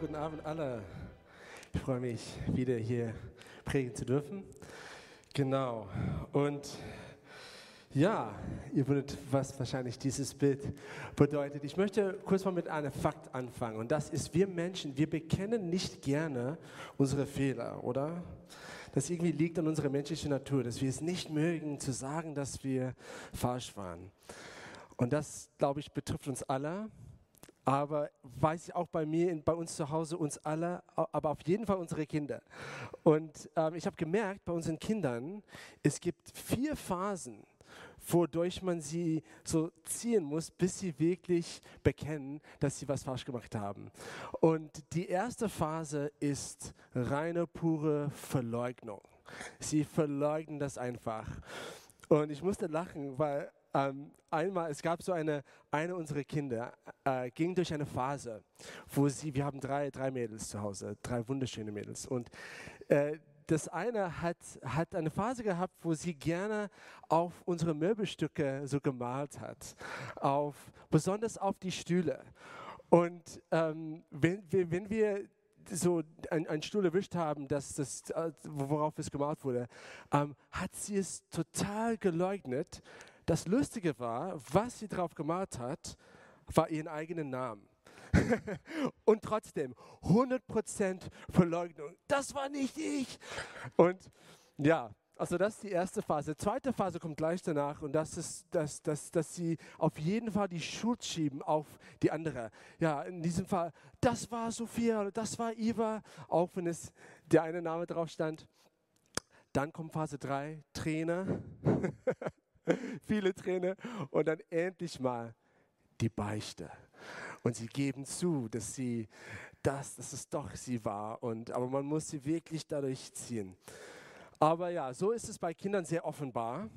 Guten Abend alle. Ich freue mich, wieder hier predigen zu dürfen. Genau. Und ja, ihr würdet, was wahrscheinlich dieses Bild bedeutet. Ich möchte kurz mal mit einem Fakt anfangen. Und das ist, wir Menschen, wir bekennen nicht gerne unsere Fehler, oder? Das irgendwie liegt an unserer menschlichen Natur, dass wir es nicht mögen, zu sagen, dass wir falsch waren. Und das, glaube ich, betrifft uns alle aber weiß ich auch bei mir, bei uns zu Hause, uns alle, aber auf jeden Fall unsere Kinder. Und ähm, ich habe gemerkt, bei unseren Kindern, es gibt vier Phasen, wodurch man sie so ziehen muss, bis sie wirklich bekennen, dass sie was falsch gemacht haben. Und die erste Phase ist reine, pure Verleugnung. Sie verleugnen das einfach. Und ich musste lachen, weil ähm, einmal, es gab so eine, eine unserer Kinder, äh, ging durch eine Phase, wo sie, wir haben drei, drei Mädels zu Hause, drei wunderschöne Mädels. Und äh, das eine hat, hat eine Phase gehabt, wo sie gerne auf unsere Möbelstücke so gemalt hat, auf, besonders auf die Stühle. Und ähm, wenn, wenn wir so einen Stuhl erwischt haben, dass das, äh, worauf es gemalt wurde, ähm, hat sie es total geleugnet, das Lustige war, was sie drauf gemalt hat, war ihren eigenen Namen. und trotzdem 100% Verleugnung. Das war nicht ich. Und ja, also das ist die erste Phase. Die zweite Phase kommt gleich danach und das ist, dass, dass, dass sie auf jeden Fall die Schuld schieben auf die andere. Ja, in diesem Fall, das war Sophia oder das war Iva, auch wenn es der eine Name drauf stand. Dann kommt Phase 3, Trainer. viele Tränen und dann endlich mal die Beichte. Und sie geben zu, dass sie das, dass es doch sie war. Und, aber man muss sie wirklich dadurch ziehen. Aber ja, so ist es bei Kindern sehr offenbar.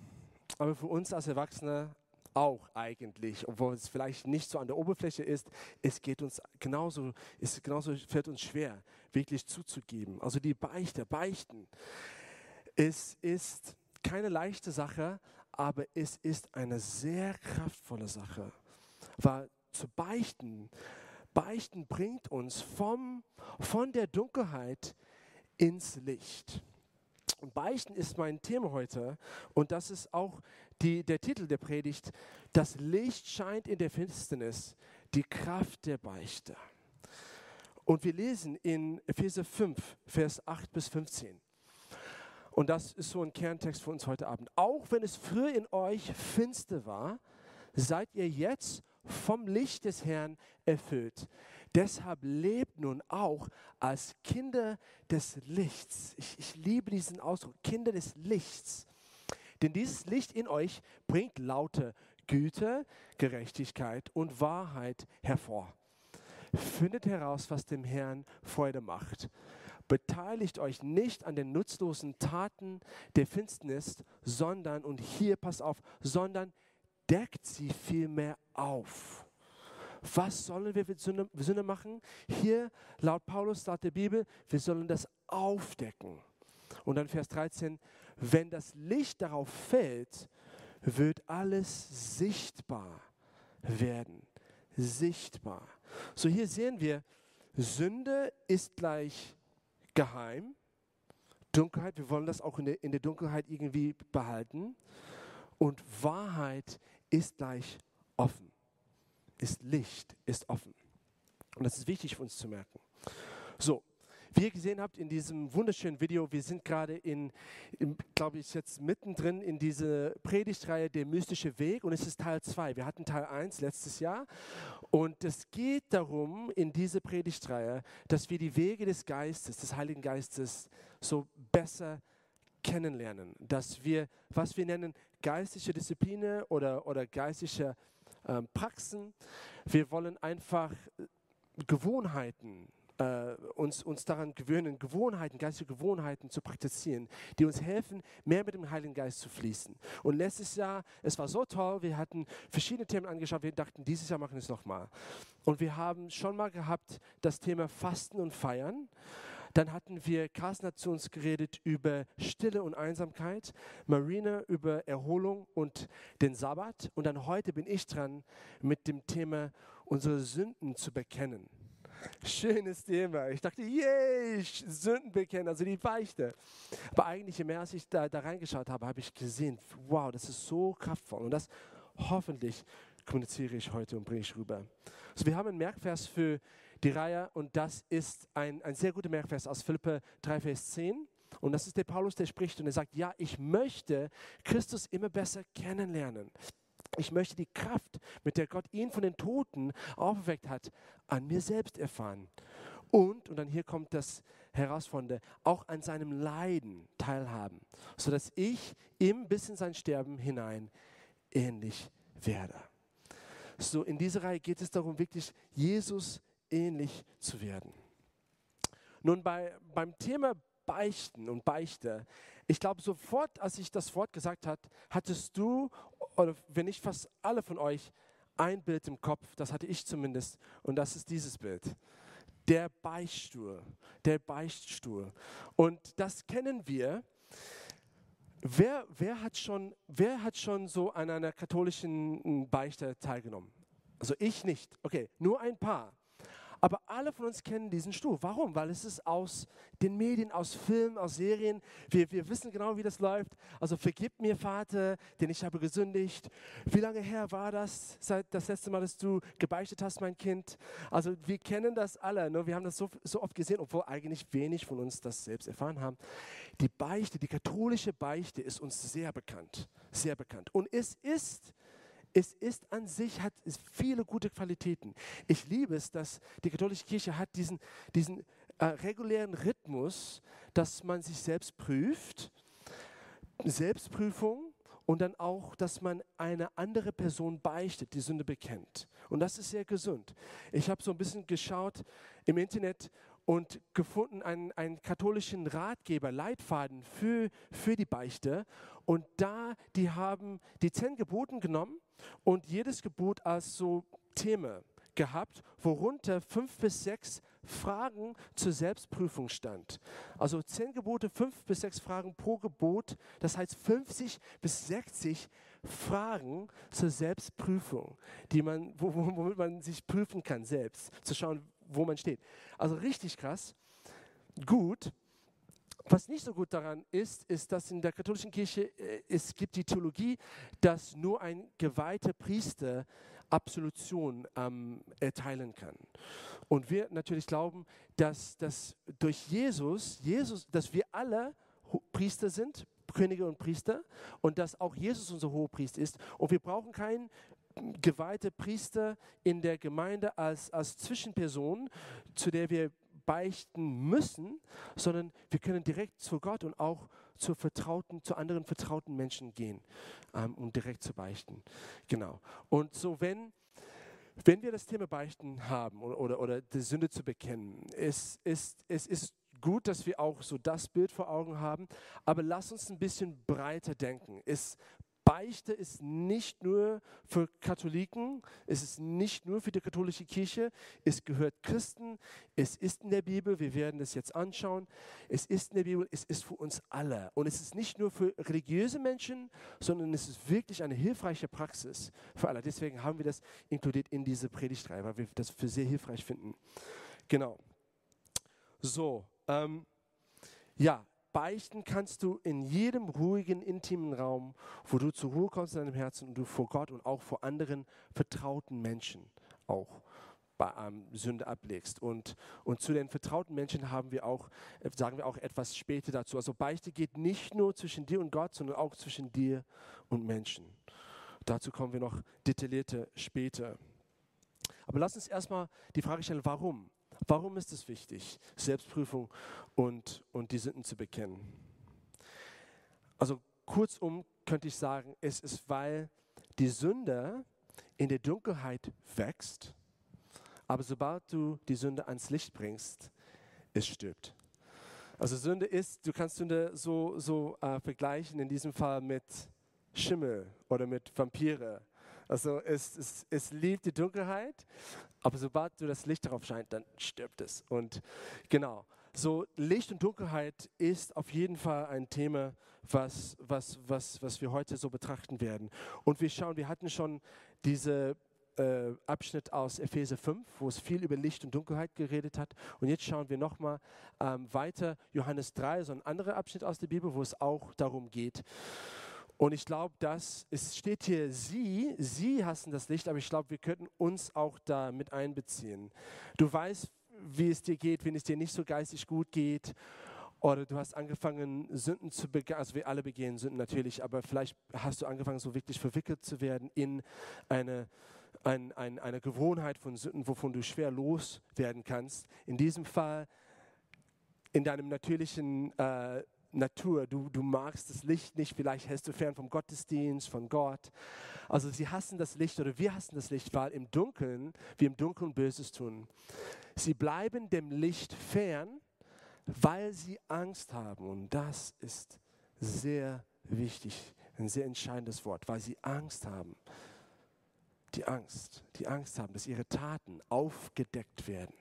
Aber für uns als Erwachsene auch eigentlich, obwohl es vielleicht nicht so an der Oberfläche ist, es geht uns genauso, es genauso fällt uns schwer, wirklich zuzugeben. Also die Beichte, Beichten, es ist keine leichte Sache, aber es ist eine sehr kraftvolle Sache. Weil zu beichten, beichten bringt uns vom, von der Dunkelheit ins Licht. Und Beichten ist mein Thema heute und das ist auch die, der Titel der Predigt. Das Licht scheint in der Finsternis, die Kraft der Beichte. Und wir lesen in Epheser 5, Vers 8 bis 15. Und das ist so ein Kerntext für uns heute Abend. Auch wenn es früher in euch finster war, seid ihr jetzt vom Licht des Herrn erfüllt. Deshalb lebt nun auch als Kinder des Lichts. Ich, ich liebe diesen Ausdruck, Kinder des Lichts. Denn dieses Licht in euch bringt laute Güte, Gerechtigkeit und Wahrheit hervor. Findet heraus, was dem Herrn Freude macht beteiligt euch nicht an den nutzlosen Taten der Finsternis, sondern, und hier pass auf, sondern deckt sie vielmehr auf. Was sollen wir mit Sünde, Sünde machen? Hier, laut Paulus, laut der Bibel, wir sollen das aufdecken. Und dann Vers 13, wenn das Licht darauf fällt, wird alles sichtbar werden. Sichtbar. So hier sehen wir, Sünde ist gleich geheim. Dunkelheit, wir wollen das auch in der, in der Dunkelheit irgendwie behalten. Und Wahrheit ist gleich offen. Ist Licht, ist offen. Und das ist wichtig für uns zu merken. So, wie ihr gesehen habt in diesem wunderschönen Video, wir sind gerade in, in glaube ich, jetzt mittendrin in diese Predigtreihe Der mystische Weg und es ist Teil 2. Wir hatten Teil 1 letztes Jahr und es geht darum in dieser Predigtreihe, dass wir die Wege des Geistes, des Heiligen Geistes so besser kennenlernen, dass wir, was wir nennen, geistliche Disziplinen oder, oder geistliche ähm, Praxen, wir wollen einfach Gewohnheiten äh, uns, uns daran gewöhnen, Gewohnheiten, geistige Gewohnheiten zu praktizieren, die uns helfen, mehr mit dem Heiligen Geist zu fließen. Und letztes Jahr, es war so toll, wir hatten verschiedene Themen angeschaut, wir dachten, dieses Jahr machen wir es nochmal. Und wir haben schon mal gehabt das Thema Fasten und Feiern. Dann hatten wir, Carsten hat zu uns geredet über Stille und Einsamkeit, Marina über Erholung und den Sabbat. Und dann heute bin ich dran mit dem Thema, unsere Sünden zu bekennen. Schönes Thema. Ich dachte, yay, Sünden bekennen, also die Beichte. Aber eigentlich, je mehr als ich da, da reingeschaut habe, habe ich gesehen, wow, das ist so kraftvoll. Und das hoffentlich kommuniziere ich heute und bringe ich rüber. Also wir haben einen Merkvers für die Reihe und das ist ein, ein sehr guter Merkvers aus Philippe 3, Vers 10. Und das ist der Paulus, der spricht und er sagt, ja, ich möchte Christus immer besser kennenlernen. Ich möchte die Kraft, mit der Gott ihn von den Toten aufgeweckt hat, an mir selbst erfahren. Und, und dann hier kommt das Herausfordernde, auch an seinem Leiden teilhaben, sodass ich ihm bis in sein Sterben hinein ähnlich werde. So, in dieser Reihe geht es darum, wirklich Jesus ähnlich zu werden. Nun, bei, beim Thema Beichten und Beichte, ich glaube, sofort, als ich das Wort gesagt habe, hattest du, oder wenn nicht fast alle von euch, ein Bild im Kopf, das hatte ich zumindest, und das ist dieses Bild. Der Beichtstuhl, der Beichtstuhl. Und das kennen wir. Wer, wer, hat schon, wer hat schon so an einer katholischen Beichte teilgenommen? Also ich nicht. Okay, nur ein paar. Aber alle von uns kennen diesen Stuhl. Warum? Weil es ist aus den Medien, aus Filmen, aus Serien. Wir, wir wissen genau, wie das läuft. Also vergib mir, Vater, denn ich habe gesündigt. Wie lange her war das, seit das letzte Mal, dass du gebeichtet hast, mein Kind? Also wir kennen das alle. Ne? Wir haben das so, so oft gesehen, obwohl eigentlich wenig von uns das selbst erfahren haben. Die Beichte, die katholische Beichte ist uns sehr bekannt. Sehr bekannt. Und es ist es ist an sich, hat viele gute Qualitäten. Ich liebe es, dass die katholische Kirche hat diesen, diesen äh, regulären Rhythmus, dass man sich selbst prüft, Selbstprüfung und dann auch, dass man eine andere Person beichtet, die Sünde bekennt. Und das ist sehr gesund. Ich habe so ein bisschen geschaut im Internet und gefunden einen, einen katholischen Ratgeber, Leitfaden für, für die Beichte. Und da, die haben die zehn Geboten genommen und jedes Gebot als so Thema gehabt, worunter fünf bis sechs Fragen zur Selbstprüfung stand. Also zehn Gebote, fünf bis sechs Fragen pro Gebot, das heißt 50 bis 60 Fragen zur Selbstprüfung, die man, womit man sich prüfen kann selbst, zu schauen, wo man steht. Also richtig krass, gut. Was nicht so gut daran ist, ist, dass in der katholischen Kirche äh, es gibt die Theologie, dass nur ein geweihter Priester Absolution ähm, erteilen kann. Und wir natürlich glauben, dass, dass durch Jesus, Jesus, dass wir alle Priester sind, Könige und Priester, und dass auch Jesus unser Hohepriester ist. Und wir brauchen keinen geweihte Priester in der Gemeinde als, als Zwischenperson, zu der wir beichten müssen, sondern wir können direkt zu Gott und auch zu vertrauten, zu anderen vertrauten Menschen gehen, ähm, um direkt zu beichten. Genau. Und so, wenn, wenn wir das Thema Beichten haben oder, oder, oder die Sünde zu bekennen, es ist, es ist gut, dass wir auch so das Bild vor Augen haben, aber lass uns ein bisschen breiter denken. Es Beichte ist nicht nur für Katholiken, es ist nicht nur für die katholische Kirche, es gehört Christen, es ist in der Bibel, wir werden das jetzt anschauen, es ist in der Bibel, es ist für uns alle. Und es ist nicht nur für religiöse Menschen, sondern es ist wirklich eine hilfreiche Praxis für alle. Deswegen haben wir das inkludiert in diese Predigtreihe, weil wir das für sehr hilfreich finden. Genau. So, ähm, ja, Beichten kannst du in jedem ruhigen, intimen Raum, wo du zur Ruhe kommst in deinem Herzen und du vor Gott und auch vor anderen vertrauten Menschen auch bei ähm, Sünde ablegst. Und, und zu den vertrauten Menschen haben wir auch, äh, sagen wir auch etwas später dazu. Also Beichte geht nicht nur zwischen dir und Gott, sondern auch zwischen dir und Menschen. Dazu kommen wir noch detaillierter später. Aber lass uns erstmal die Frage stellen, warum? Warum ist es wichtig, Selbstprüfung und, und die Sünden zu bekennen? Also kurzum könnte ich sagen, es ist, weil die Sünde in der Dunkelheit wächst, aber sobald du die Sünde ans Licht bringst, es stirbt. Also Sünde ist, du kannst Sünde so, so äh, vergleichen, in diesem Fall mit Schimmel oder mit Vampire also es, es, es liebt die Dunkelheit, aber sobald du das Licht darauf scheint, dann stirbt es. Und genau, so Licht und Dunkelheit ist auf jeden Fall ein Thema, was, was, was, was wir heute so betrachten werden. Und wir schauen, wir hatten schon diese äh, Abschnitt aus Epheser 5, wo es viel über Licht und Dunkelheit geredet hat. Und jetzt schauen wir nochmal ähm, weiter, Johannes 3, so ein anderer Abschnitt aus der Bibel, wo es auch darum geht. Und ich glaube, dass es steht hier, sie, sie hassen das Licht, aber ich glaube, wir könnten uns auch da mit einbeziehen. Du weißt, wie es dir geht, wenn es dir nicht so geistig gut geht oder du hast angefangen, Sünden zu begehen, also wir alle begehen Sünden natürlich, aber vielleicht hast du angefangen, so wirklich verwickelt zu werden in eine, ein, ein, eine Gewohnheit von Sünden, wovon du schwer loswerden kannst. In diesem Fall, in deinem natürlichen äh, Natur, du, du magst das Licht nicht, vielleicht hältst du fern vom Gottesdienst, von Gott. Also sie hassen das Licht oder wir hassen das Licht, weil im Dunkeln, wir im Dunkeln Böses tun. Sie bleiben dem Licht fern, weil sie Angst haben. Und das ist sehr wichtig, ein sehr entscheidendes Wort, weil sie Angst haben. Die Angst, die Angst haben, dass ihre Taten aufgedeckt werden.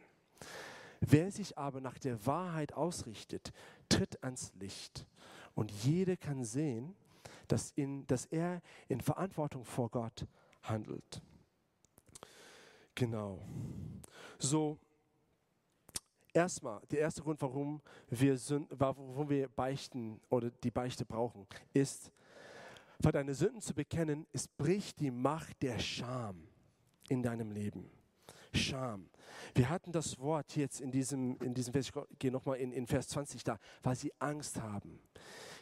Wer sich aber nach der Wahrheit ausrichtet, tritt ans Licht. Und jeder kann sehen, dass, in, dass er in Verantwortung vor Gott handelt. Genau. So, erstmal, der erste Grund, warum wir, warum wir beichten oder die Beichte brauchen, ist, weil deine Sünden zu bekennen, es bricht die Macht der Scham in deinem Leben. Scham. Wir hatten das Wort jetzt in diesem, in diesem Vers, ich gehe nochmal in, in Vers 20 da, weil sie Angst haben.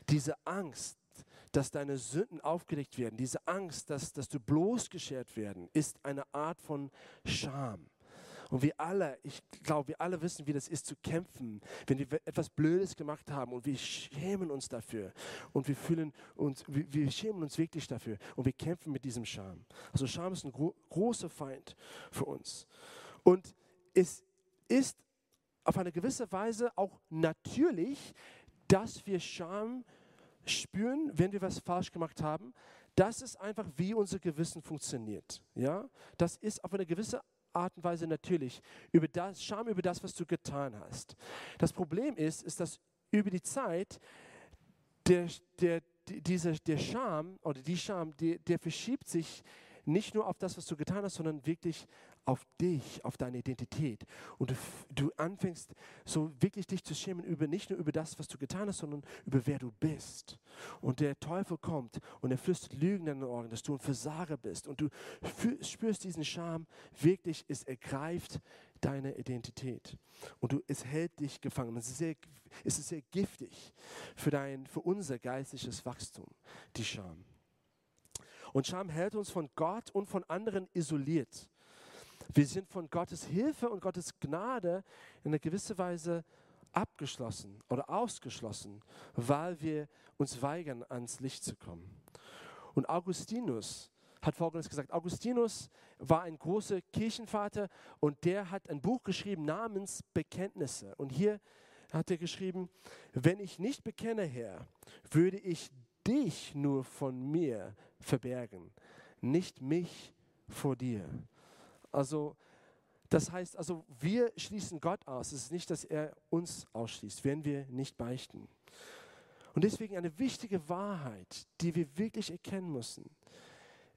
Diese Angst, dass deine Sünden aufgedeckt werden, diese Angst, dass, dass du bloßgeschert werden, ist eine Art von Scham. Und wir alle, ich glaube, wir alle wissen, wie das ist zu kämpfen, wenn wir etwas Blödes gemacht haben und wir schämen uns dafür und wir fühlen uns, wir, schämen uns wirklich dafür und wir kämpfen mit diesem Scham. Also Scham ist ein gro großer Feind für uns. Und es ist auf eine gewisse Weise auch natürlich, dass wir Scham spüren, wenn wir was falsch gemacht haben. Das ist einfach, wie unser Gewissen funktioniert. Ja? Das ist auf eine gewisse Art und Weise natürlich. Über das, Scham über das, was du getan hast. Das Problem ist, ist, dass über die Zeit der, der, dieser, der Scham oder die Scham, der, der verschiebt sich nicht nur auf das, was du getan hast, sondern wirklich auf dich, auf deine Identität. Und du, du, anfängst so wirklich dich zu schämen über nicht nur über das, was du getan hast, sondern über wer du bist. Und der Teufel kommt und er flüstert Lügen in deine Ohren, dass du ein Versager bist. Und du spürst diesen Scham wirklich, es ergreift deine Identität. Und du, es hält dich gefangen. Es ist sehr, es ist sehr giftig für, dein, für unser geistliches Wachstum, die Scham. Und Scham hält uns von Gott und von anderen isoliert. Wir sind von Gottes Hilfe und Gottes Gnade in einer gewissen Weise abgeschlossen oder ausgeschlossen, weil wir uns weigern, ans Licht zu kommen. Und Augustinus hat Folgendes gesagt. Augustinus war ein großer Kirchenvater und der hat ein Buch geschrieben namens Bekenntnisse. Und hier hat er geschrieben, wenn ich nicht bekenne, Herr, würde ich dich nur von mir verbergen, nicht mich vor dir. Also das heißt, also wir schließen Gott aus. Es ist nicht, dass er uns ausschließt, wenn wir nicht beichten. Und deswegen eine wichtige Wahrheit, die wir wirklich erkennen müssen,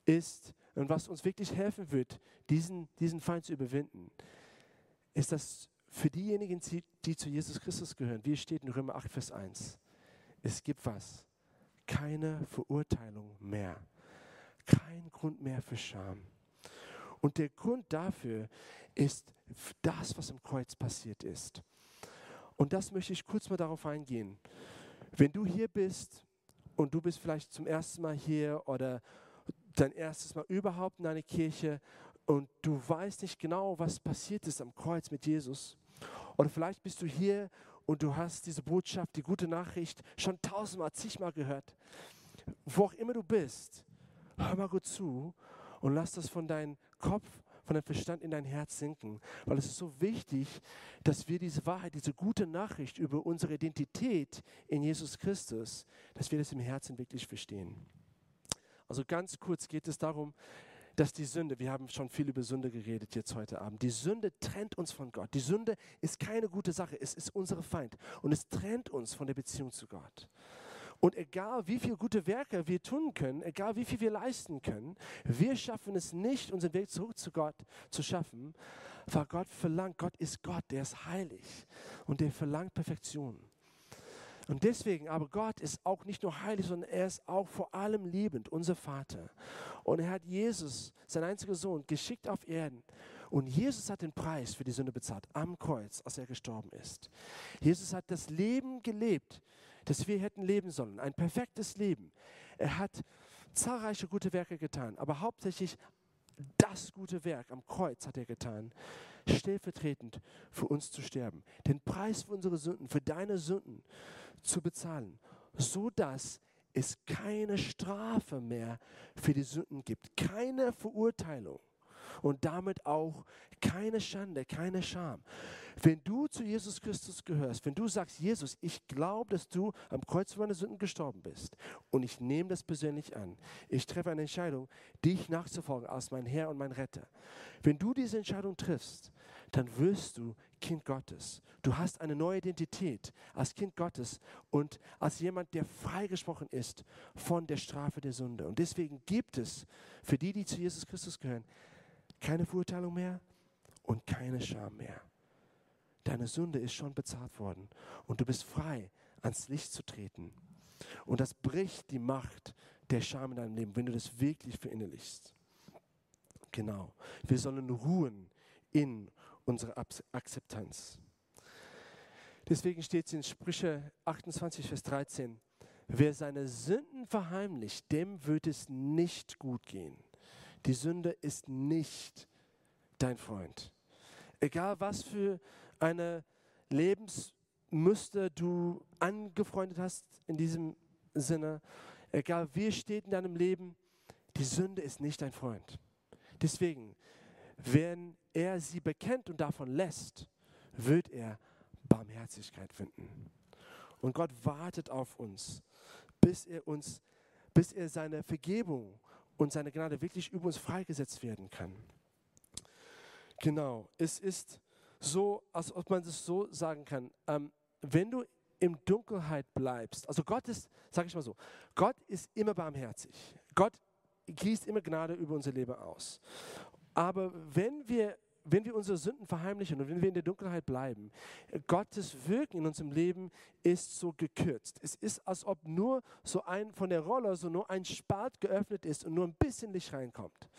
ist, und was uns wirklich helfen wird, diesen, diesen Feind zu überwinden, ist, dass für diejenigen, die zu Jesus Christus gehören, wie es steht in Römer 8, Vers 1, es gibt was, keine Verurteilung mehr, kein Grund mehr für Scham. Und der Grund dafür ist das, was im Kreuz passiert ist. Und das möchte ich kurz mal darauf eingehen. Wenn du hier bist und du bist vielleicht zum ersten Mal hier oder dein erstes Mal überhaupt in eine Kirche und du weißt nicht genau, was passiert ist am Kreuz mit Jesus, oder vielleicht bist du hier und du hast diese Botschaft, die gute Nachricht schon tausendmal, zigmal gehört. Wo auch immer du bist, hör mal gut zu und lass das von deinem Kopf, von deinem Verstand in dein Herz sinken. Weil es ist so wichtig, dass wir diese Wahrheit, diese gute Nachricht über unsere Identität in Jesus Christus, dass wir das im Herzen wirklich verstehen. Also ganz kurz geht es darum, dass die Sünde, wir haben schon viel über Sünde geredet jetzt heute Abend, die Sünde trennt uns von Gott. Die Sünde ist keine gute Sache, es ist unser Feind und es trennt uns von der Beziehung zu Gott. Und egal wie viele gute Werke wir tun können, egal wie viel wir leisten können, wir schaffen es nicht, unseren Weg zurück zu Gott zu schaffen, weil Gott verlangt, Gott ist Gott, der ist heilig und der verlangt Perfektion. Und deswegen, aber Gott ist auch nicht nur heilig, sondern er ist auch vor allem liebend, unser Vater. Und er hat Jesus, sein einziger Sohn, geschickt auf Erden. Und Jesus hat den Preis für die Sünde bezahlt am Kreuz, als er gestorben ist. Jesus hat das Leben gelebt, das wir hätten leben sollen, ein perfektes Leben. Er hat zahlreiche gute Werke getan, aber hauptsächlich das gute Werk am Kreuz hat er getan, stellvertretend für uns zu sterben, den Preis für unsere Sünden, für deine Sünden zu bezahlen, so dass es keine Strafe mehr für die Sünden gibt, keine Verurteilung und damit auch keine Schande, keine Scham. Wenn du zu Jesus Christus gehörst, wenn du sagst, Jesus, ich glaube, dass du am Kreuz für meine Sünden gestorben bist und ich nehme das persönlich an, ich treffe eine Entscheidung, dich nachzufolgen als mein Herr und mein Retter. Wenn du diese Entscheidung triffst, dann wirst du Kind Gottes. Du hast eine neue Identität als Kind Gottes und als jemand, der freigesprochen ist von der Strafe der Sünde. Und deswegen gibt es für die, die zu Jesus Christus gehören, keine Verurteilung mehr und keine Scham mehr. Deine Sünde ist schon bezahlt worden und du bist frei, ans Licht zu treten. Und das bricht die Macht der Scham in deinem Leben, wenn du das wirklich verinnerlichst. Genau. Wir sollen ruhen in unserer Akzeptanz. Deswegen steht es in Sprüche 28, Vers 13, wer seine Sünden verheimlicht, dem wird es nicht gut gehen. Die Sünde ist nicht dein Freund. Egal was für eine Lebensmuster du angefreundet hast in diesem Sinne, egal wie steht in deinem Leben, die Sünde ist nicht dein Freund. Deswegen, wenn er sie bekennt und davon lässt, wird er Barmherzigkeit finden. Und Gott wartet auf uns, bis er uns, bis er seine Vergebung und seine Gnade wirklich über uns freigesetzt werden kann. Genau, es ist so, als ob man das so sagen kann, ähm, wenn du in Dunkelheit bleibst, also Gott ist, sage ich mal so, Gott ist immer barmherzig. Gott gießt immer Gnade über unser Leben aus. Aber wenn wir, wenn wir unsere Sünden verheimlichen und wenn wir in der Dunkelheit bleiben, Gottes Wirken in unserem Leben ist so gekürzt. Es ist, als ob nur so ein von der Rolle so nur ein Spalt geöffnet ist und nur ein bisschen Licht reinkommt.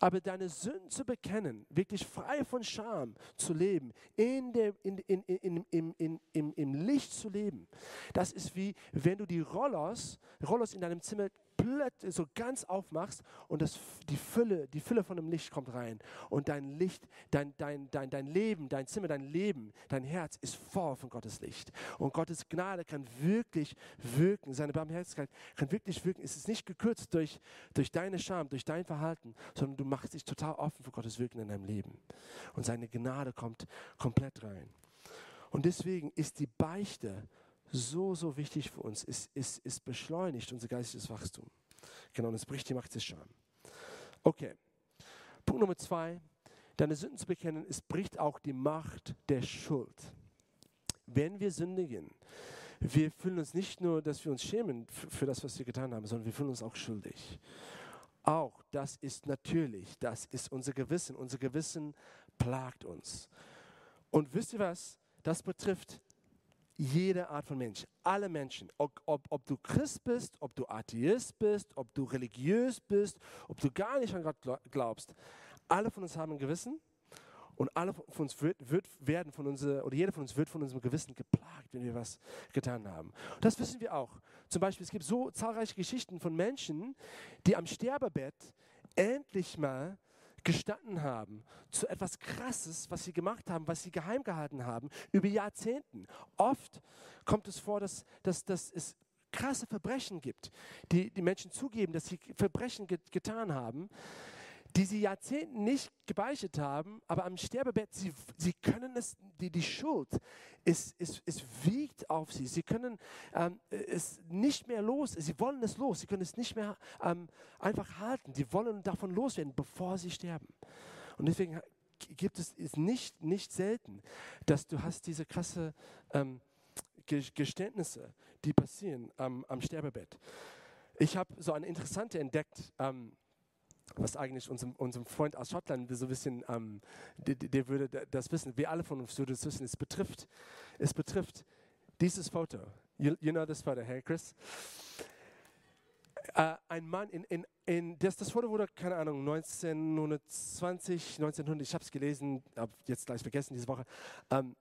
Aber deine Sünden zu bekennen, wirklich frei von Scham zu leben, in der, in, in, in, in, in, in, im Licht zu leben, das ist wie wenn du die Rollers, Rollers in deinem Zimmer plötzlich so ganz aufmachst und das, die, Fülle, die Fülle von dem Licht kommt rein und dein Licht, dein, dein, dein, dein Leben, dein Zimmer, dein Leben, dein Herz ist voll von Gottes Licht. Und Gottes Gnade kann wirklich wirken, seine Barmherzigkeit kann wirklich wirken. Es ist nicht gekürzt durch, durch deine Scham, durch dein Verhalten, sondern du machst dich total offen für Gottes Wirken in deinem Leben. Und seine Gnade kommt komplett rein. Und deswegen ist die Beichte so, so wichtig für uns. Es, es, es beschleunigt unser geistiges Wachstum. Genau, und es bricht die Macht des Scham. Okay, Punkt Nummer zwei. Deine Sünden zu bekennen, es bricht auch die Macht der Schuld. Wenn wir sündigen, wir fühlen uns nicht nur, dass wir uns schämen für das, was wir getan haben, sondern wir fühlen uns auch schuldig. Auch das ist natürlich, das ist unser Gewissen. Unser Gewissen plagt uns. Und wisst ihr was? Das betrifft jede Art von Mensch, alle Menschen, ob, ob, ob, du Christ bist, ob du Atheist bist, ob du religiös bist, ob du gar nicht an Gott glaubst, alle von uns haben ein Gewissen und alle von uns wird, wird werden von unser, oder jeder von uns wird von unserem Gewissen geplagt, wenn wir was getan haben. Und das wissen wir auch. Zum Beispiel, es gibt so zahlreiche Geschichten von Menschen, die am Sterbebett endlich mal gestanden haben zu etwas Krasses, was sie gemacht haben, was sie geheim gehalten haben, über Jahrzehnten. Oft kommt es vor, dass, dass, dass es krasse Verbrechen gibt, die die Menschen zugeben, dass sie Verbrechen get getan haben, die sie Jahrzehnten nicht gebeichtet haben, aber am Sterbebett, sie, sie können es, die, die Schuld, es, es, es wiegt auf sie. Sie können ähm, es nicht mehr los, sie wollen es los, sie können es nicht mehr ähm, einfach halten. Sie wollen davon loswerden, bevor sie sterben. Und deswegen gibt es ist nicht, nicht selten, dass du hast diese krasse ähm, Geständnisse, die passieren am, Sterbebett. Ich habe so eine interessante entdeckt, ähm, was eigentlich unserem, unserem Freund aus Schottland so ein bisschen, ähm, der, der, würde das wissen, wir alle von uns würden das wissen, es betrifft, es betrifft dieses Foto. You, you know this photo, hey Chris? Uh, ein Mann in, in, in das, das Foto wurde, keine Ahnung, 1920, 1900, ich habe es gelesen, habe jetzt gleich vergessen diese Woche. Ähm,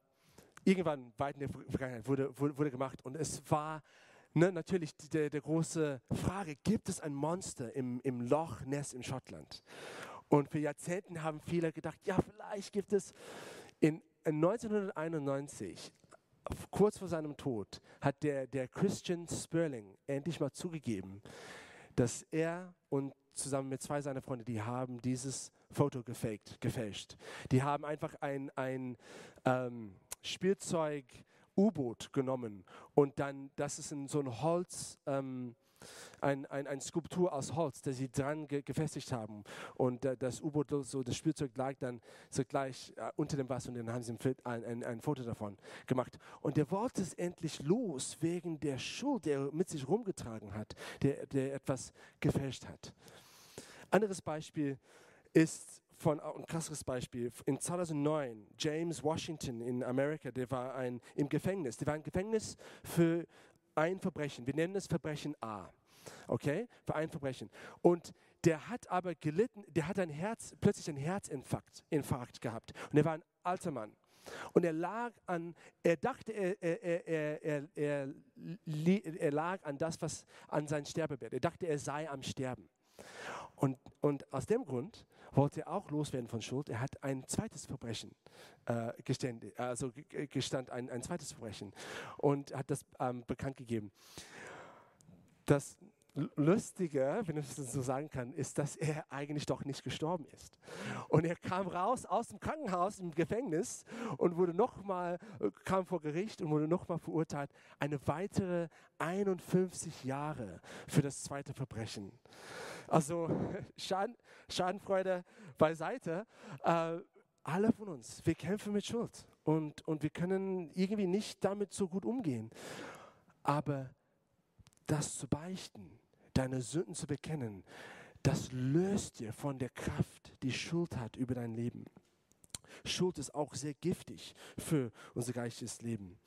irgendwann weit in der Vergangenheit wurde, wurde, wurde gemacht und es war ne, natürlich die, die, große Frage, gibt es ein Monster im, im Loch Ness in Schottland? Und für Jahrzehnte haben viele gedacht, ja, vielleicht gibt es. In, in 1991, kurz vor seinem Tod, hat der, der Christian Sperling endlich mal zugegeben, dass er und zusammen mit zwei seiner Freunde, die haben dieses Foto gefaked, gefälscht. Die haben einfach ein, ein ähm, Spielzeug U-Boot genommen und dann, das ist in so ein Holz, ähm, ein, ein, ein Skulptur aus Holz, das sie dran ge gefestigt haben. Und äh, das U-Boot, so das Spielzeug lag dann so gleich äh, unter dem Wasser und dann haben sie ein, ein, ein, Foto davon gemacht. Und der wollte es endlich los wegen der Schuld, der er mit sich rumgetragen hat, der, der etwas gefälscht hat. Anderes Beispiel ist von ein krasses Beispiel. In 2009, James Washington in Amerika, der war ein, im Gefängnis. Der war im Gefängnis für ein Verbrechen. Wir nennen es Verbrechen A. Okay? Für ein Verbrechen. Und der hat aber gelitten, der hat ein Herz, plötzlich einen Herzinfarkt Infarkt gehabt. Und er war ein alter Mann. Und er lag an, er dachte, er, er, er, er, er lag an das, was an sein Sterbebett. Er dachte, er sei am Sterben. Und, und aus dem Grund wollte auch loswerden von Schuld. Er hat ein zweites Verbrechen äh, geständig, also gestand, ein, ein zweites Verbrechen und hat das ähm, bekannt gegeben. Das Lustige, wenn ich das so sagen kann, ist, dass er eigentlich doch nicht gestorben ist. Und er kam raus aus dem Krankenhaus im Gefängnis und wurde nochmal, äh, kam vor Gericht und wurde nochmal verurteilt, eine weitere 51 Jahre für das zweite Verbrechen. Also Schaden, Schadenfreude beiseite. Äh, alle von uns, wir kämpfen mit Schuld und, und wir können irgendwie nicht damit so gut umgehen. Aber das zu beichten, deine Sünden zu bekennen, das löst dir von der Kraft, die Schuld hat über dein Leben. Schuld ist auch sehr giftig für unser geistiges Leben.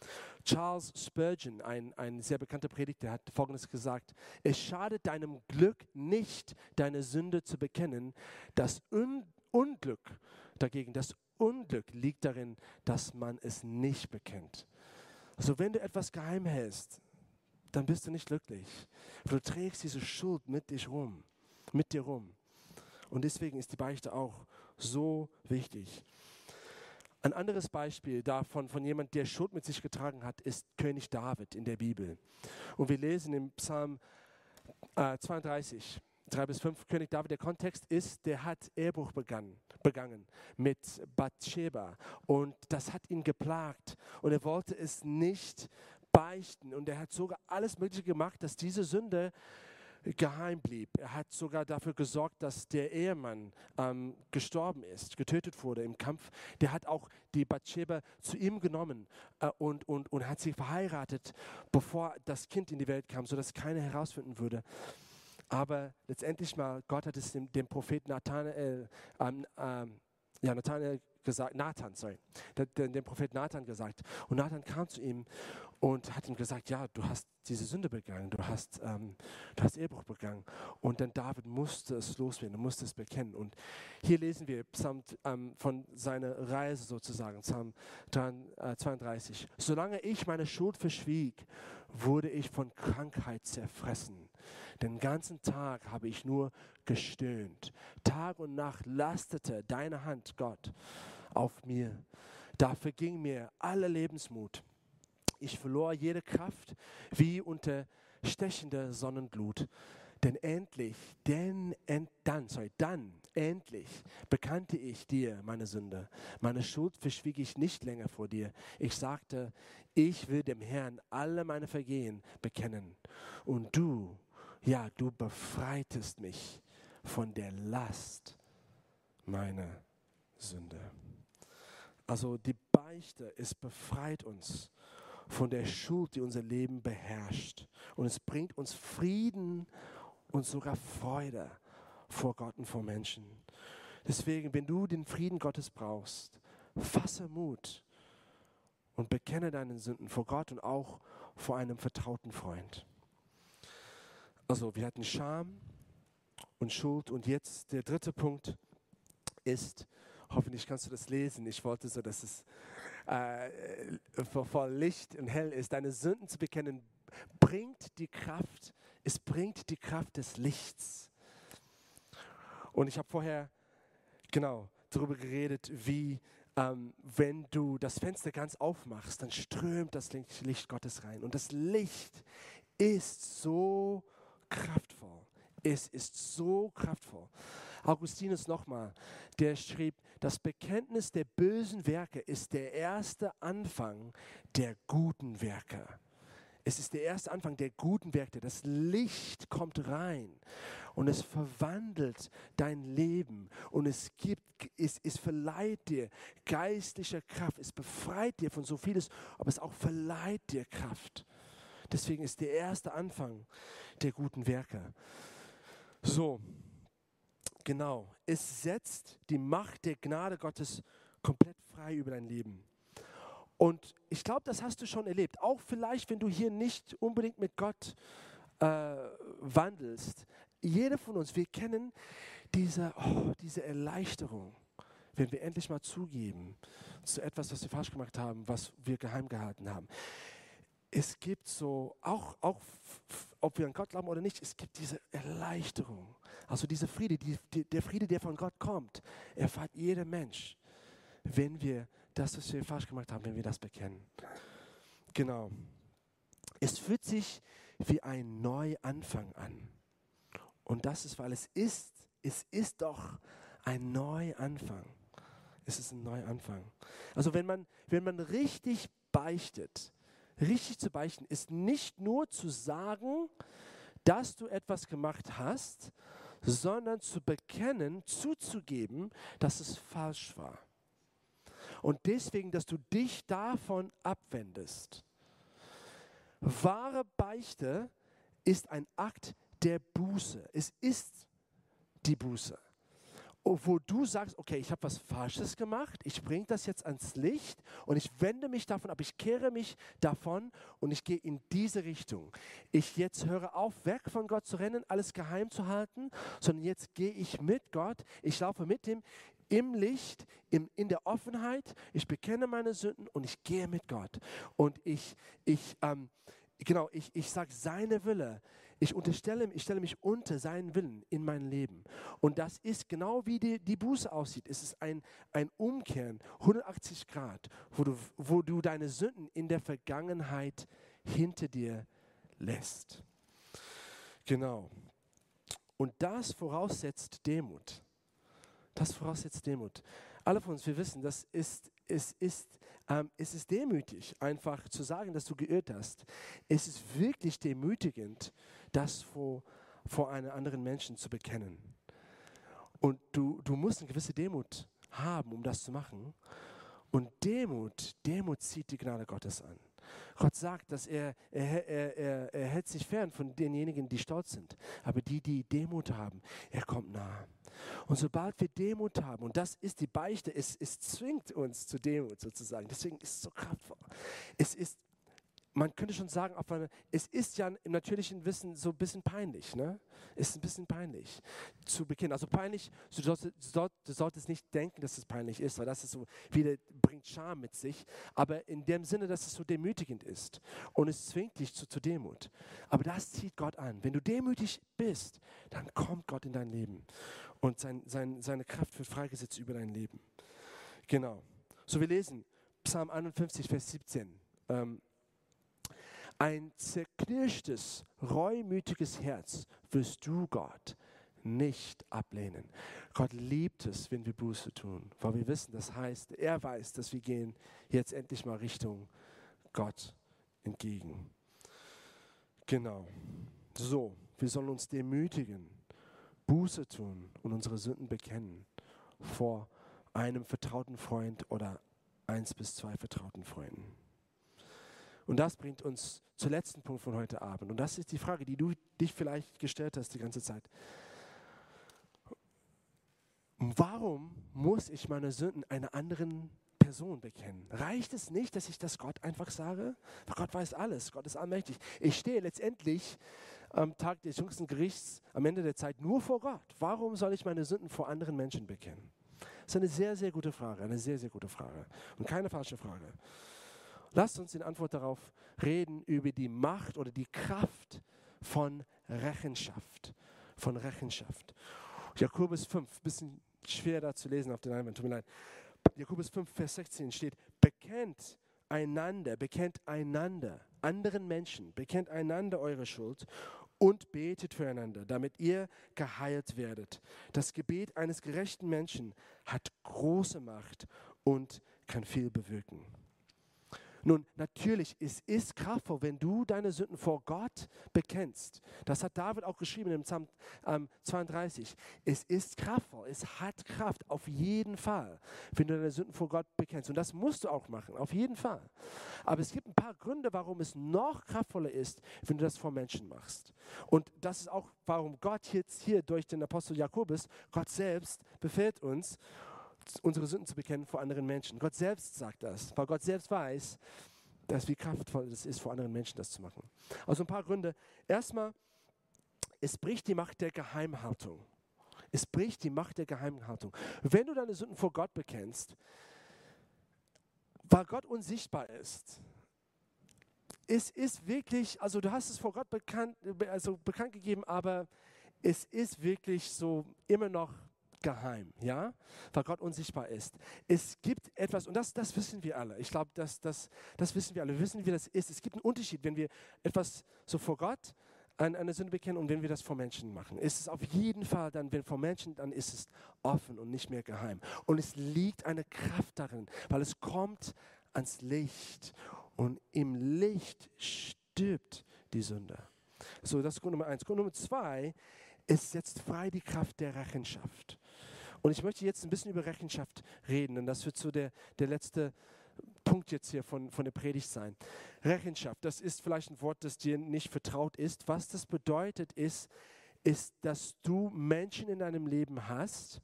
Charles Spurgeon, ein, ein sehr bekannter Prediger, hat Folgendes gesagt, es schadet deinem Glück nicht, deine Sünde zu bekennen. Das Un Unglück dagegen, das Unglück liegt darin, dass man es nicht bekennt. Also wenn du etwas geheim hältst, dann bist du nicht glücklich. Du trägst diese Schuld mit dich rum, mit dir rum. Und deswegen ist die Beichte auch so wichtig. Ein anderes Beispiel davon, von jemand, der Schuld mit sich getragen hat, ist König David in der Bibel. Und wir lesen im Psalm äh, 32, 3 bis 5, König David, der Kontext ist, der hat Ehrbruch begangen, begangen mit Bathsheba. Und das hat ihn geplagt. Und er wollte es nicht beichten. Und er hat sogar alles Mögliche gemacht, dass diese Sünde geheim blieb. Er hat sogar dafür gesorgt, dass der Ehemann ähm, gestorben ist, getötet wurde im Kampf. Der hat auch die Bathsheba zu ihm genommen äh, und, und, und hat sie verheiratet, bevor das Kind in die Welt kam, sodass keiner herausfinden würde. Aber letztendlich mal, Gott hat es dem, dem Propheten Nathanael, ähm, ähm, ja, Nathanael gesagt, Nathan, sorry, dem Prophet Nathan gesagt. Und Nathan kam zu ihm und hat ihm gesagt, ja, du hast diese Sünde begangen, du hast, ähm, du hast Ehebruch begangen. Und dann David musste es loswerden, musste es bekennen. Und hier lesen wir Psalm, ähm, von seiner Reise sozusagen, Psalm 32. Äh, Solange ich meine Schuld verschwieg, wurde ich von Krankheit zerfressen. Den ganzen Tag habe ich nur gestöhnt. Tag und Nacht lastete deine Hand, Gott, auf mir. Da verging mir alle Lebensmut. Ich verlor jede Kraft wie unter stechender Sonnenglut. Denn endlich, denn, end, dann, sorry, dann, endlich bekannte ich dir meine Sünde. Meine Schuld verschwieg ich nicht länger vor dir. Ich sagte, ich will dem Herrn alle meine Vergehen bekennen. Und du, ja, du befreitest mich von der Last meiner Sünde. Also die Beichte, es befreit uns von der Schuld, die unser Leben beherrscht. Und es bringt uns Frieden und sogar Freude vor Gott und vor Menschen. Deswegen, wenn du den Frieden Gottes brauchst, fasse Mut und bekenne deine Sünden vor Gott und auch vor einem vertrauten Freund. Also wir hatten Scham und Schuld und jetzt der dritte Punkt ist, hoffentlich kannst du das lesen, ich wollte so, dass es äh, voll Licht und hell ist, deine Sünden zu bekennen, bringt die Kraft, es bringt die Kraft des Lichts. Und ich habe vorher, genau, darüber geredet, wie ähm, wenn du das Fenster ganz aufmachst, dann strömt das Licht Gottes rein. Und das Licht ist so kraftvoll. Es ist so kraftvoll. Augustinus nochmal, der schrieb, das Bekenntnis der bösen Werke ist der erste Anfang der guten Werke. Es ist der erste Anfang der guten Werke. Das Licht kommt rein und es verwandelt dein Leben und es gibt, es, es verleiht dir geistliche Kraft. Es befreit dir von so vieles, aber es auch verleiht dir Kraft. Deswegen ist der erste Anfang der guten Werke. So, genau. Es setzt die Macht der Gnade Gottes komplett frei über dein Leben. Und ich glaube, das hast du schon erlebt. Auch vielleicht, wenn du hier nicht unbedingt mit Gott äh, wandelst. Jeder von uns, wir kennen diese, oh, diese Erleichterung, wenn wir endlich mal zugeben zu etwas, was wir falsch gemacht haben, was wir geheim gehalten haben. Es gibt so, auch, auch ob wir an Gott glauben oder nicht, es gibt diese Erleichterung. Also diese Friede, die, die, der Friede, der von Gott kommt, erfahrt jeder Mensch, wenn wir das, was wir falsch gemacht haben, wenn wir das bekennen. Genau. Es fühlt sich wie ein Neuanfang an. Und das ist, weil es ist, es ist doch ein Neuanfang. Es ist ein Neuanfang. Also wenn man, wenn man richtig beichtet, richtig zu beichten, ist nicht nur zu sagen, dass du etwas gemacht hast, sondern zu bekennen, zuzugeben, dass es falsch war. Und deswegen, dass du dich davon abwendest. Wahre Beichte ist ein Akt der Buße. Es ist die Buße. Wo du sagst, okay, ich habe was Falsches gemacht, ich bringe das jetzt ans Licht und ich wende mich davon ab, ich kehre mich davon und ich gehe in diese Richtung. Ich jetzt höre auf, weg von Gott zu rennen, alles geheim zu halten, sondern jetzt gehe ich mit Gott, ich laufe mit ihm im Licht, im, in der Offenheit. Ich bekenne meine Sünden und ich gehe mit Gott. Und ich, ich, ähm, genau, ich, ich sage seine Wille. Ich unterstelle, ich stelle mich unter seinen Willen in mein Leben. Und das ist genau wie die, die Buße aussieht. Es ist ein, ein Umkehren, 180 Grad, wo du, wo du deine Sünden in der Vergangenheit hinter dir lässt. Genau. Und das voraussetzt Demut. Das voraussetzt Demut. Alle von uns, wir wissen, das ist, es, ist, ähm, es ist demütig, einfach zu sagen, dass du geirrt hast. Es ist wirklich demütigend, das vor, vor einem anderen Menschen zu bekennen. Und du, du musst eine gewisse Demut haben, um das zu machen. Und Demut, Demut zieht die Gnade Gottes an. Gott sagt, dass er, er, er, er, er hält sich fern von denjenigen, die stolz sind. Aber die, die Demut haben, er kommt nah. Und sobald wir Demut haben, und das ist die Beichte, es, es zwingt uns zu Demut sozusagen. Deswegen ist es so kraftvoll. Es ist man könnte schon sagen, es ist ja im natürlichen Wissen so ein bisschen peinlich. Ne? Es ist ein bisschen peinlich zu beginnen. Also peinlich, du solltest, du solltest nicht denken, dass es peinlich ist, weil das ist so, wieder bringt Scham mit sich. Aber in dem Sinne, dass es so demütigend ist und es zwingt dich zu, zu Demut. Aber das zieht Gott an. Wenn du demütig bist, dann kommt Gott in dein Leben und sein, sein, seine Kraft wird freigesetzt über dein Leben. Genau. So, wir lesen Psalm 51, Vers 17. Ähm, ein zerknirschtes, reumütiges Herz wirst du, Gott, nicht ablehnen. Gott liebt es, wenn wir Buße tun, weil wir wissen, das heißt, er weiß, dass wir gehen jetzt endlich mal Richtung Gott entgegen. Genau. So, wir sollen uns demütigen, Buße tun und unsere Sünden bekennen vor einem vertrauten Freund oder eins bis zwei vertrauten Freunden. Und das bringt uns zum letzten Punkt von heute Abend. Und das ist die Frage, die du dich vielleicht gestellt hast die ganze Zeit. Warum muss ich meine Sünden einer anderen Person bekennen? Reicht es nicht, dass ich das Gott einfach sage? Weil Gott weiß alles, Gott ist allmächtig. Ich stehe letztendlich am Tag des jüngsten Gerichts, am Ende der Zeit, nur vor Gott. Warum soll ich meine Sünden vor anderen Menschen bekennen? Das ist eine sehr, sehr gute Frage, eine sehr, sehr gute Frage und keine falsche Frage. Lasst uns in Antwort darauf reden über die Macht oder die Kraft von Rechenschaft. Von Rechenschaft. Jakobus 5, bisschen schwer da zu lesen auf den Einwand, tut mir leid. Jakobus 5, Vers 16 steht, bekennt einander, bekennt einander, anderen Menschen, bekennt einander eure Schuld und betet füreinander, damit ihr geheilt werdet. Das Gebet eines gerechten Menschen hat große Macht und kann viel bewirken. Nun, natürlich, es ist kraftvoll, wenn du deine Sünden vor Gott bekennst. Das hat David auch geschrieben im Psalm ähm, 32. Es ist kraftvoll, es hat Kraft, auf jeden Fall, wenn du deine Sünden vor Gott bekennst. Und das musst du auch machen, auf jeden Fall. Aber es gibt ein paar Gründe, warum es noch kraftvoller ist, wenn du das vor Menschen machst. Und das ist auch, warum Gott jetzt hier durch den Apostel Jakobus, Gott selbst befehlt uns, unsere Sünden zu bekennen vor anderen Menschen. Gott selbst sagt das, weil Gott selbst weiß, dass wie kraftvoll es ist, vor anderen Menschen das zu machen. Also ein paar Gründe. Erstmal, es bricht die Macht der Geheimhaltung. Es bricht die Macht der Geheimhaltung. Wenn du deine Sünden vor Gott bekennst, weil Gott unsichtbar ist, es ist wirklich, also du hast es vor Gott bekannt, also bekannt gegeben, aber es ist wirklich so immer noch geheim, ja, weil Gott unsichtbar ist. Es gibt etwas, und das, das wissen wir alle. Ich glaube, das, das, das wissen wir alle. Wir wissen, wie das ist. Es gibt einen Unterschied, wenn wir etwas so vor Gott an eine Sünde bekennen und wenn wir das vor Menschen machen. Ist es auf jeden Fall dann, wenn vor Menschen, dann ist es offen und nicht mehr geheim. Und es liegt eine Kraft darin, weil es kommt ans Licht und im Licht stirbt die Sünde. So, das ist Grund Nummer eins. Grund Nummer zwei, es setzt frei die Kraft der Rechenschaft. Und ich möchte jetzt ein bisschen über Rechenschaft reden, denn das wird so der, der letzte Punkt jetzt hier von, von der Predigt sein. Rechenschaft, das ist vielleicht ein Wort, das dir nicht vertraut ist. Was das bedeutet ist, ist, dass du Menschen in deinem Leben hast,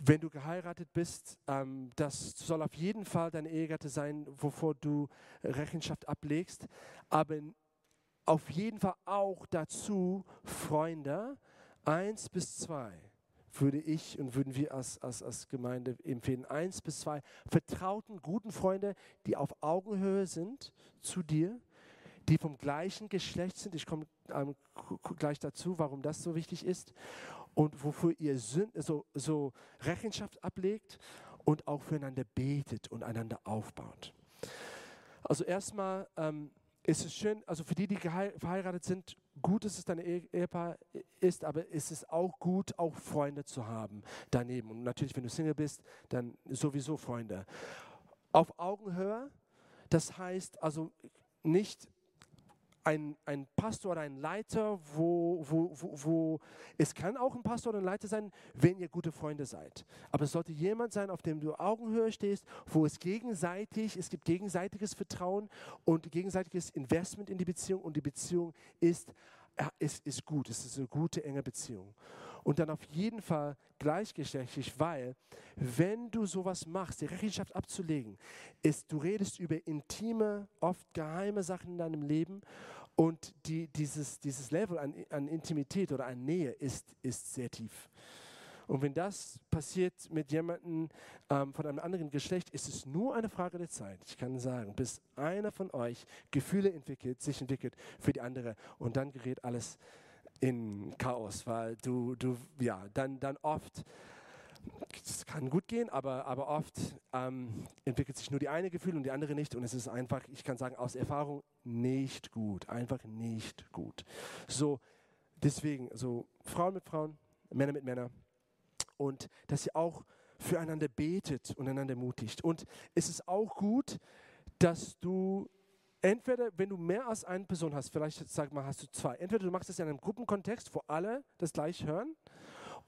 wenn du geheiratet bist, ähm, das soll auf jeden Fall deine Ehegatte sein, wovor du Rechenschaft ablegst, aber auf jeden Fall auch dazu Freunde, eins bis zwei würde ich und würden wir als, als, als Gemeinde empfehlen. Eins bis zwei vertrauten, guten Freunde, die auf Augenhöhe sind zu dir, die vom gleichen Geschlecht sind. Ich komme ähm, gleich dazu, warum das so wichtig ist. Und wofür ihr Sünd, so, so Rechenschaft ablegt und auch füreinander betet und einander aufbaut. Also erstmal ähm, ist es schön, also für die, die verheiratet sind, gut, dass es dein Ehepaar ist, aber es ist auch gut, auch Freunde zu haben daneben. Und natürlich, wenn du Single bist, dann sowieso Freunde. Auf Augenhöhe, das heißt also nicht ein, ein Pastor oder ein Leiter, wo, wo, wo, wo, es kann auch ein Pastor oder ein Leiter sein, wenn ihr gute Freunde seid. Aber es sollte jemand sein, auf dem du Augenhöhe stehst, wo es gegenseitig, es gibt gegenseitiges Vertrauen und gegenseitiges Investment in die Beziehung und die Beziehung ist, ist, ist gut, es ist eine gute, enge Beziehung und dann auf jeden Fall gleichgeschlechtlich, weil wenn du sowas machst, die Rechenschaft abzulegen, ist, du redest über intime, oft geheime Sachen in deinem Leben und die, dieses, dieses Level an, an Intimität oder an Nähe ist, ist sehr tief. Und wenn das passiert mit jemandem ähm, von einem anderen Geschlecht, ist es nur eine Frage der Zeit. Ich kann sagen, bis einer von euch Gefühle entwickelt, sich entwickelt für die andere und dann gerät alles in Chaos, weil du, du ja, dann, dann oft, kann gut gehen, aber, aber oft ähm, entwickelt sich nur die eine Gefühl und die andere nicht und es ist einfach, ich kann sagen, aus Erfahrung nicht gut, einfach nicht gut. So, deswegen, so Frauen mit Frauen, Männer mit Männern und dass ihr auch füreinander betet und einander mutigt. Und es ist auch gut, dass du entweder, wenn du mehr als eine Person hast, vielleicht sag mal, hast du zwei, entweder du machst das in einem Gruppenkontext, wo alle das gleich hören,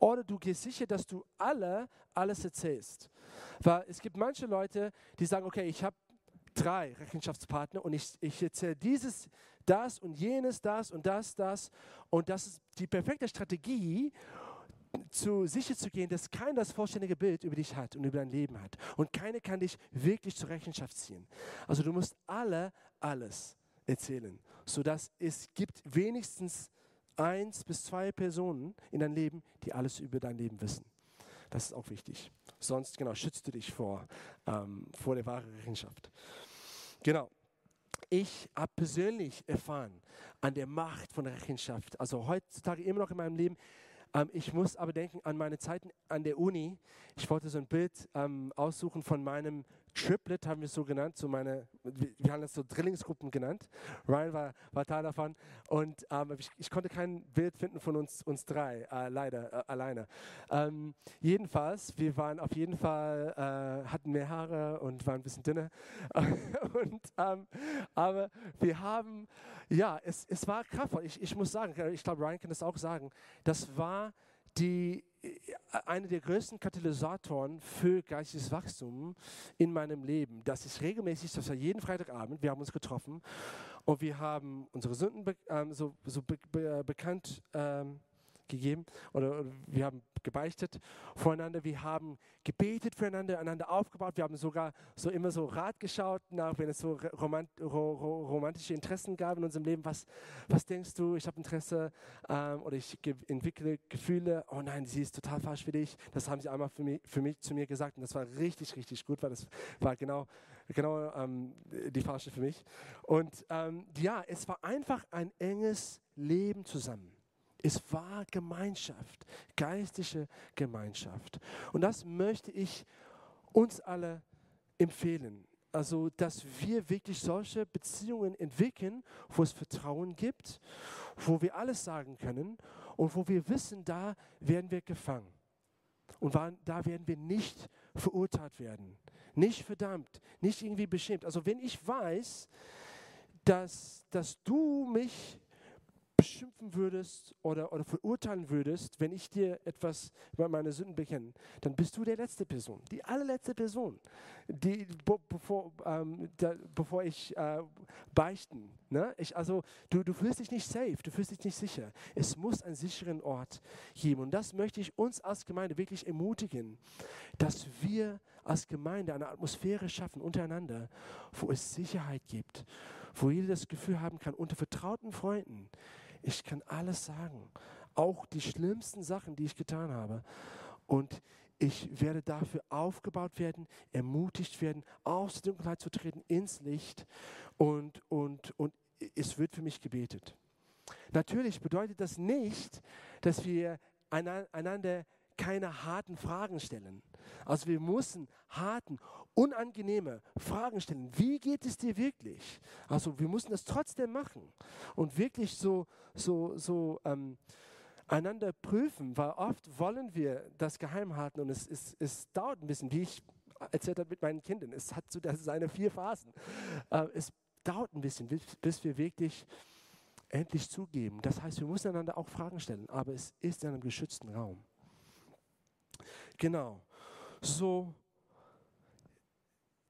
oder du gehst sicher, dass du alle alles erzählst. Weil es gibt manche Leute, die sagen, okay, ich habe drei Rechenschaftspartner und ich, ich erzähle dieses, das und jenes, das und das, das. Und das ist die perfekte Strategie, zu sicher zu gehen, dass keiner das vollständige Bild über dich hat und über dein Leben hat. Und keiner kann dich wirklich zur Rechenschaft ziehen. Also du musst alle alles erzählen, sodass es gibt wenigstens eins bis zwei Personen in deinem Leben, die alles über dein Leben wissen. Das ist auch wichtig. Sonst genau schützt du dich vor, ähm, vor der wahren Rechenschaft. Genau. Ich habe persönlich erfahren an der Macht von Rechenschaft. Also heutzutage immer noch in meinem Leben ähm, ich muss aber denken an meine Zeiten an der Uni. Ich wollte so ein Bild ähm, aussuchen von meinem Triplet, haben wir es so genannt, so meine, wir haben das so Drillingsgruppen genannt. Ryan war, war Teil davon und ähm, ich, ich, konnte kein Bild finden von uns, uns drei, äh, leider, äh, alleine. Ähm, jedenfalls, wir waren auf jeden Fall, äh, hatten mehr Haare und waren ein bisschen dünner. und, ähm, aber wir haben, ja, es, es war kraftvoll. Ich, ich muss sagen, ich glaube, Ryan kann das auch sagen, das war die, äh, eine der größten Katalysatoren für geistiges Wachstum in meinem Leben, dass ich regelmäßig, das war jeden Freitagabend, wir haben uns getroffen und wir haben unsere Sünden be, ähm, so, so be, be, bekannt ähm, gegeben oder, wir haben gebeichtet voreinander, wir haben gebetet füreinander, einander aufgebaut, wir haben sogar so immer so Rat geschaut, nach, wenn es so romant, ro, ro, romantische Interessen gab in unserem Leben. Was, was denkst du, ich habe Interesse ähm, oder ich entwickle Gefühle, oh nein, sie ist total falsch für dich. Das haben sie einmal für mich, für mich zu mir gesagt und das war richtig, richtig gut, weil das war genau, genau ähm, die falsche für mich. Und ähm, ja, es war einfach ein enges Leben zusammen. Es war Gemeinschaft, geistige Gemeinschaft. Und das möchte ich uns alle empfehlen. Also, dass wir wirklich solche Beziehungen entwickeln, wo es Vertrauen gibt, wo wir alles sagen können und wo wir wissen, da werden wir gefangen. Und da werden wir nicht verurteilt werden, nicht verdammt, nicht irgendwie beschämt. Also wenn ich weiß, dass, dass du mich beschimpfen würdest oder, oder verurteilen würdest, wenn ich dir etwas über meine Sünden bekenne, dann bist du der letzte Person, die allerletzte Person, die, bevor, ähm, da, bevor ich äh, beichten. Ne? Ich, also du, du fühlst dich nicht safe, du fühlst dich nicht sicher. Es muss einen sicheren Ort geben. Und das möchte ich uns als Gemeinde wirklich ermutigen, dass wir als Gemeinde eine Atmosphäre schaffen untereinander, wo es Sicherheit gibt, wo jeder das Gefühl haben kann, unter vertrauten Freunden, ich kann alles sagen, auch die schlimmsten Sachen, die ich getan habe. Und ich werde dafür aufgebaut werden, ermutigt werden, aus der Dunkelheit zu treten ins Licht und, und, und es wird für mich gebetet. Natürlich bedeutet das nicht, dass wir einander keine harten Fragen stellen. Also wir müssen harten, unangenehme Fragen stellen. Wie geht es dir wirklich? Also wir müssen das trotzdem machen und wirklich so, so, so ähm, einander prüfen, weil oft wollen wir das geheim halten und es, es, es dauert ein bisschen, wie ich erzählt habe mit meinen Kindern. Es hat so seine vier Phasen. Äh, es dauert ein bisschen, bis, bis wir wirklich endlich zugeben. Das heißt, wir müssen einander auch Fragen stellen, aber es ist in einem geschützten Raum. Genau. So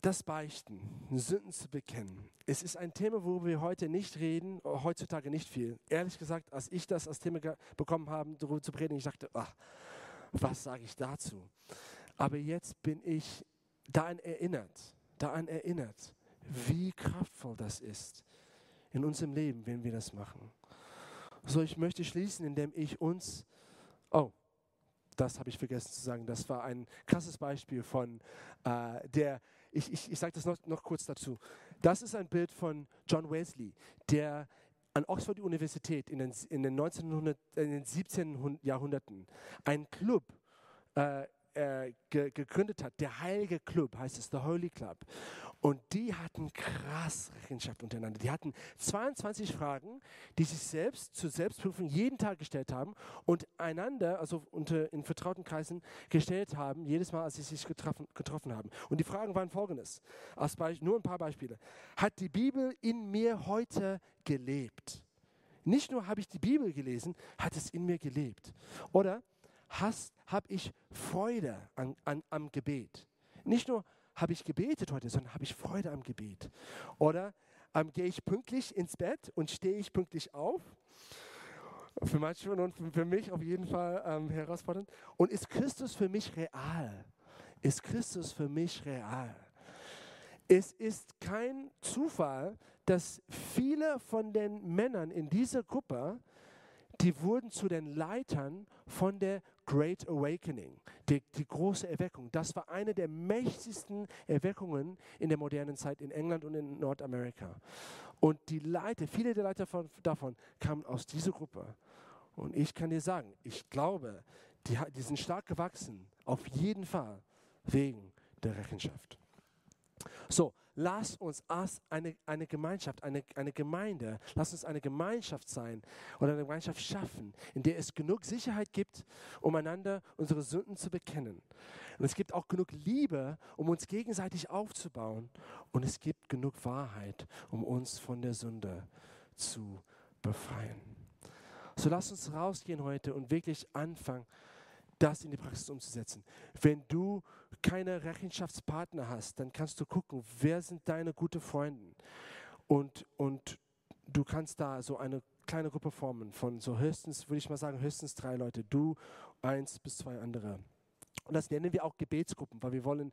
das Beichten, Sünden zu bekennen. Es ist ein Thema, wo wir heute nicht reden, heutzutage nicht viel. Ehrlich gesagt, als ich das als Thema bekommen habe, darüber zu predigen, ich dachte, ach, was sage ich dazu? Aber jetzt bin ich daran erinnert, daran erinnert, wie kraftvoll das ist in unserem Leben, wenn wir das machen. So, ich möchte schließen, indem ich uns, oh, das habe ich vergessen zu sagen, das war ein krasses Beispiel von äh, der, ich, ich, ich sage das noch, noch kurz dazu. Das ist ein Bild von John Wesley, der an Oxford Universität in den, in den, 1900, in den 17. Jahrhunderten einen Club äh, äh, ge gegründet hat. Der Heilige Club heißt es, The Holy Club. Und die hatten krass Rechenschaft untereinander. Die hatten 22 Fragen, die sich selbst zur Selbstprüfung jeden Tag gestellt haben und einander, also unter, in vertrauten Kreisen, gestellt haben, jedes Mal, als sie sich getroffen, getroffen haben. Und die Fragen waren folgendes, als nur ein paar Beispiele. Hat die Bibel in mir heute gelebt? Nicht nur habe ich die Bibel gelesen, hat es in mir gelebt. Oder habe ich Freude an, an, am Gebet? Nicht nur habe ich gebetet heute, sondern habe ich Freude am Gebet? Oder ähm, gehe ich pünktlich ins Bett und stehe ich pünktlich auf? Für manche und für mich auf jeden Fall ähm, herausfordernd. Und ist Christus für mich real? Ist Christus für mich real? Es ist kein Zufall, dass viele von den Männern in dieser Gruppe, die wurden zu den Leitern von der Great Awakening, die, die, große Erweckung. Das war eine der mächtigsten Erweckungen in der modernen Zeit in England und in Nordamerika. Und die Leiter, viele der Leiter von, davon kamen aus dieser Gruppe. Und ich kann dir sagen, ich glaube, die, die sind stark gewachsen, auf jeden Fall wegen der Rechenschaft. So, lass uns als eine, eine Gemeinschaft, eine, eine Gemeinde, lass uns eine Gemeinschaft sein oder eine Gemeinschaft schaffen, in der es genug Sicherheit gibt, um einander unsere Sünden zu bekennen. Und es gibt auch genug Liebe, um uns gegenseitig aufzubauen. Und es gibt genug Wahrheit, um uns von der Sünde zu befreien. So lass uns rausgehen heute und wirklich anfangen, das in die Praxis umzusetzen. Wenn du keine Rechenschaftspartner hast, dann kannst du gucken, wer sind deine guten Freunde. Und, und du kannst da so eine kleine Gruppe formen von so höchstens, würde ich mal sagen, höchstens drei Leute. Du, eins bis zwei andere. Und das nennen wir auch Gebetsgruppen, weil wir wollen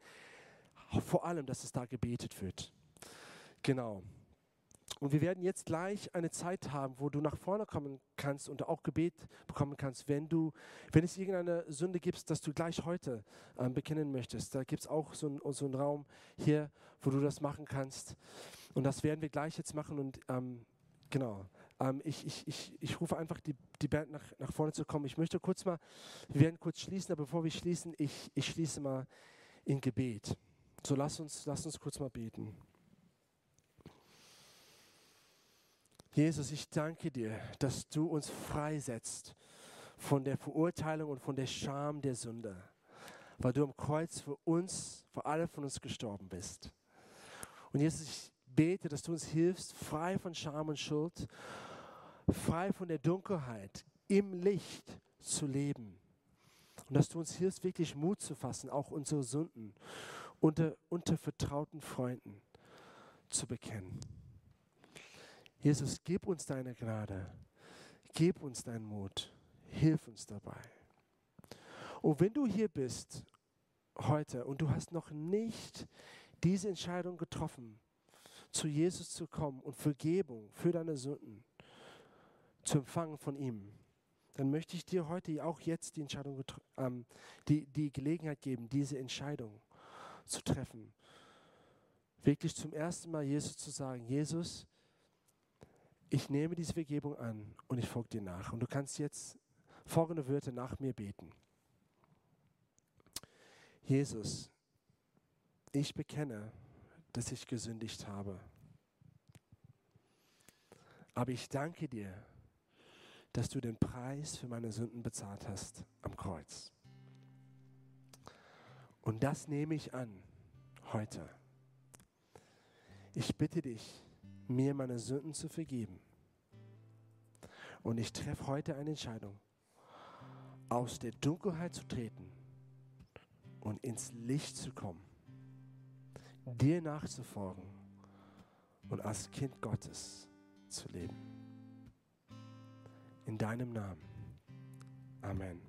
vor allem, dass es da gebetet wird. Genau. Und wir werden jetzt gleich eine Zeit haben, wo du nach vorne kommen kannst und auch Gebet bekommen kannst, wenn du, wenn es irgendeine Sünde gibt, dass du gleich heute ähm, bekennen möchtest. Da gibt es auch so, ein, so einen Raum hier, wo du das machen kannst. Und das werden wir gleich jetzt machen. Und ähm, genau, ähm, ich, ich, ich, ich rufe einfach die, die Band nach, nach vorne zu kommen. Ich möchte kurz mal, wir werden kurz schließen, aber bevor wir schließen, ich, ich schließe mal in Gebet. So lass uns, lass uns kurz mal beten. Jesus, ich danke dir, dass du uns freisetzt von der Verurteilung und von der Scham der Sünde, weil du am Kreuz für uns, für alle von uns gestorben bist. Und Jesus, ich bete, dass du uns hilfst, frei von Scham und Schuld, frei von der Dunkelheit, im Licht zu leben. Und dass du uns hilfst, wirklich Mut zu fassen, auch unsere Sünden unter, unter vertrauten Freunden zu bekennen. Jesus, gib uns deine Gnade, gib uns deinen Mut, hilf uns dabei. Und wenn du hier bist heute und du hast noch nicht diese Entscheidung getroffen, zu Jesus zu kommen und Vergebung für deine Sünden zu empfangen von ihm, dann möchte ich dir heute auch jetzt die Entscheidung, ähm, die, die Gelegenheit geben, diese Entscheidung zu treffen. Wirklich zum ersten Mal Jesus zu sagen, Jesus, ich nehme diese Vergebung an und ich folge dir nach. Und du kannst jetzt folgende Wörter nach mir beten. Jesus, ich bekenne, dass ich gesündigt habe. Aber ich danke dir, dass du den Preis für meine Sünden bezahlt hast am Kreuz. Und das nehme ich an heute. Ich bitte dich, mir meine Sünden zu vergeben. Und ich treffe heute eine Entscheidung, aus der Dunkelheit zu treten und ins Licht zu kommen, dir nachzufolgen und als Kind Gottes zu leben. In deinem Namen. Amen.